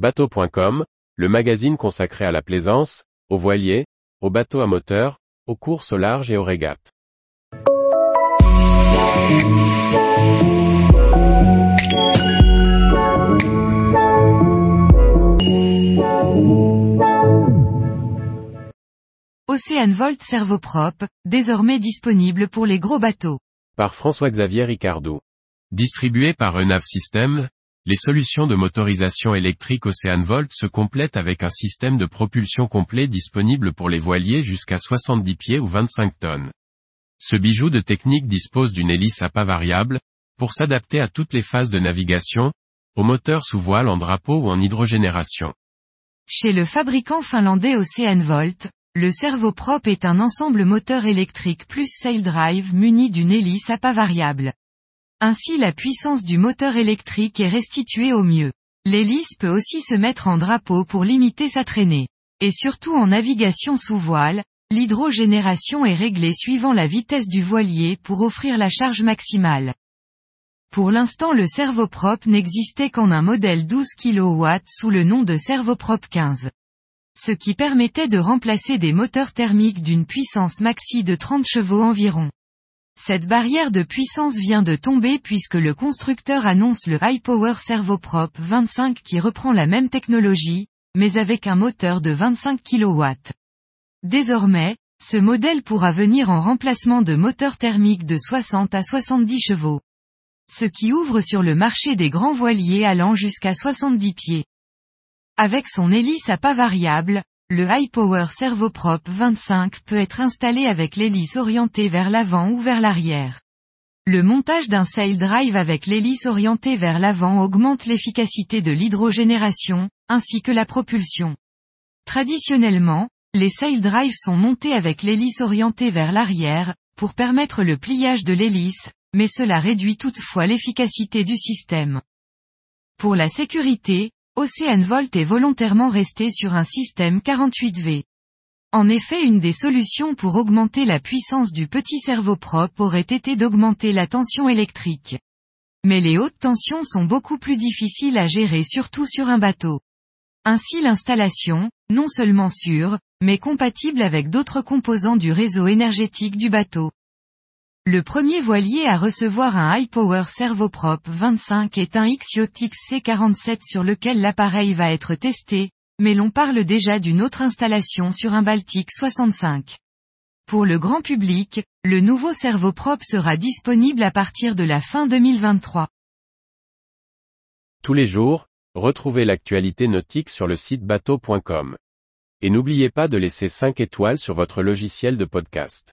Bateau.com, le magazine consacré à la plaisance, aux voiliers, aux bateaux à moteur, aux courses au large et aux régates. Océan Volt Servoprop, désormais disponible pour les gros bateaux. Par François-Xavier Ricardou. Distribué par Enav System, les solutions de motorisation électrique Océan Volt se complètent avec un système de propulsion complet disponible pour les voiliers jusqu'à 70 pieds ou 25 tonnes. Ce bijou de technique dispose d'une hélice à pas variable, pour s'adapter à toutes les phases de navigation, au moteur sous voile en drapeau ou en hydrogénération. Chez le fabricant finlandais Ocean Volt, le servoprop est un ensemble moteur électrique plus sail drive muni d'une hélice à pas variable. Ainsi la puissance du moteur électrique est restituée au mieux. L'hélice peut aussi se mettre en drapeau pour limiter sa traînée. Et surtout en navigation sous voile, l'hydrogénération est réglée suivant la vitesse du voilier pour offrir la charge maximale. Pour l'instant le servoprop n'existait qu'en un modèle 12 kW sous le nom de servoprop 15 ce qui permettait de remplacer des moteurs thermiques d'une puissance maxi de 30 chevaux environ. Cette barrière de puissance vient de tomber puisque le constructeur annonce le High Power Servoprop 25 qui reprend la même technologie, mais avec un moteur de 25 kW. Désormais, ce modèle pourra venir en remplacement de moteurs thermiques de 60 à 70 chevaux. Ce qui ouvre sur le marché des grands voiliers allant jusqu'à 70 pieds. Avec son hélice à pas variable, le High Power Servoprop 25 peut être installé avec l'hélice orientée vers l'avant ou vers l'arrière. Le montage d'un sail drive avec l'hélice orientée vers l'avant augmente l'efficacité de l'hydrogénération, ainsi que la propulsion. Traditionnellement, les sail drives sont montés avec l'hélice orientée vers l'arrière, pour permettre le pliage de l'hélice, mais cela réduit toutefois l'efficacité du système. Pour la sécurité, Ocean Volt est volontairement resté sur un système 48V. En effet une des solutions pour augmenter la puissance du petit servoprop aurait été d'augmenter la tension électrique. Mais les hautes tensions sont beaucoup plus difficiles à gérer surtout sur un bateau. Ainsi l'installation, non seulement sûre, mais compatible avec d'autres composants du réseau énergétique du bateau. Le premier voilier à recevoir un High Power Servoprop 25 est un Xyacht XC47 sur lequel l'appareil va être testé, mais l'on parle déjà d'une autre installation sur un Baltic 65. Pour le grand public, le nouveau servoprop sera disponible à partir de la fin 2023. Tous les jours, retrouvez l'actualité nautique sur le site bateau.com. Et n'oubliez pas de laisser 5 étoiles sur votre logiciel de podcast.